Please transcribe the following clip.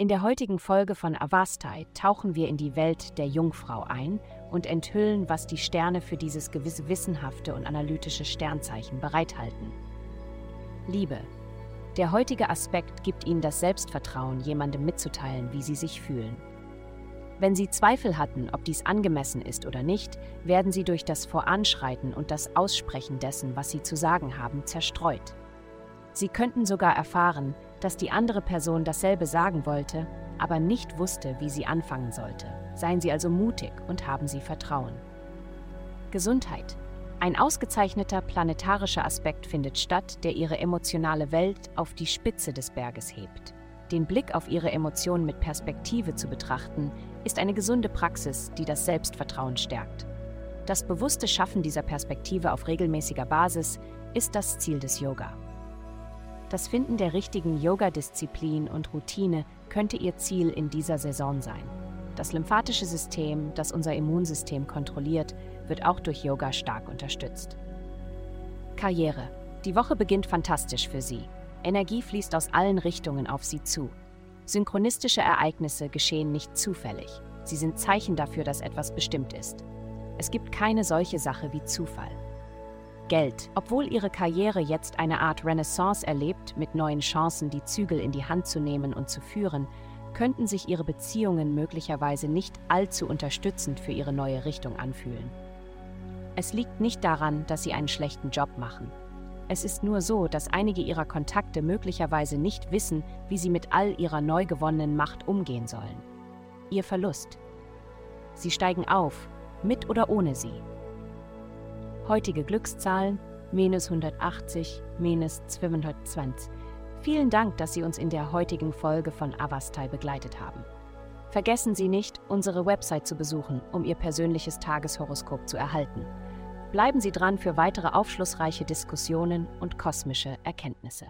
In der heutigen Folge von Avastai tauchen wir in die Welt der Jungfrau ein und enthüllen, was die Sterne für dieses gewisse wissenhafte und analytische Sternzeichen bereithalten. Liebe. Der heutige Aspekt gibt Ihnen das Selbstvertrauen, jemandem mitzuteilen, wie Sie sich fühlen. Wenn Sie Zweifel hatten, ob dies angemessen ist oder nicht, werden Sie durch das Voranschreiten und das Aussprechen dessen, was Sie zu sagen haben, zerstreut. Sie könnten sogar erfahren, dass die andere Person dasselbe sagen wollte, aber nicht wusste, wie sie anfangen sollte. Seien Sie also mutig und haben Sie Vertrauen. Gesundheit. Ein ausgezeichneter planetarischer Aspekt findet statt, der Ihre emotionale Welt auf die Spitze des Berges hebt. Den Blick auf Ihre Emotionen mit Perspektive zu betrachten, ist eine gesunde Praxis, die das Selbstvertrauen stärkt. Das bewusste Schaffen dieser Perspektive auf regelmäßiger Basis ist das Ziel des Yoga. Das Finden der richtigen Yoga-Disziplin und Routine könnte Ihr Ziel in dieser Saison sein. Das lymphatische System, das unser Immunsystem kontrolliert, wird auch durch Yoga stark unterstützt. Karriere. Die Woche beginnt fantastisch für Sie. Energie fließt aus allen Richtungen auf Sie zu. Synchronistische Ereignisse geschehen nicht zufällig. Sie sind Zeichen dafür, dass etwas bestimmt ist. Es gibt keine solche Sache wie Zufall. Geld. Obwohl ihre Karriere jetzt eine Art Renaissance erlebt, mit neuen Chancen die Zügel in die Hand zu nehmen und zu führen, könnten sich ihre Beziehungen möglicherweise nicht allzu unterstützend für ihre neue Richtung anfühlen. Es liegt nicht daran, dass sie einen schlechten Job machen. Es ist nur so, dass einige ihrer Kontakte möglicherweise nicht wissen, wie sie mit all ihrer neu gewonnenen Macht umgehen sollen. Ihr Verlust. Sie steigen auf, mit oder ohne sie. Heutige Glückszahlen minus 180, minus 220. Vielen Dank, dass Sie uns in der heutigen Folge von Avastai begleitet haben. Vergessen Sie nicht, unsere Website zu besuchen, um Ihr persönliches Tageshoroskop zu erhalten. Bleiben Sie dran für weitere aufschlussreiche Diskussionen und kosmische Erkenntnisse.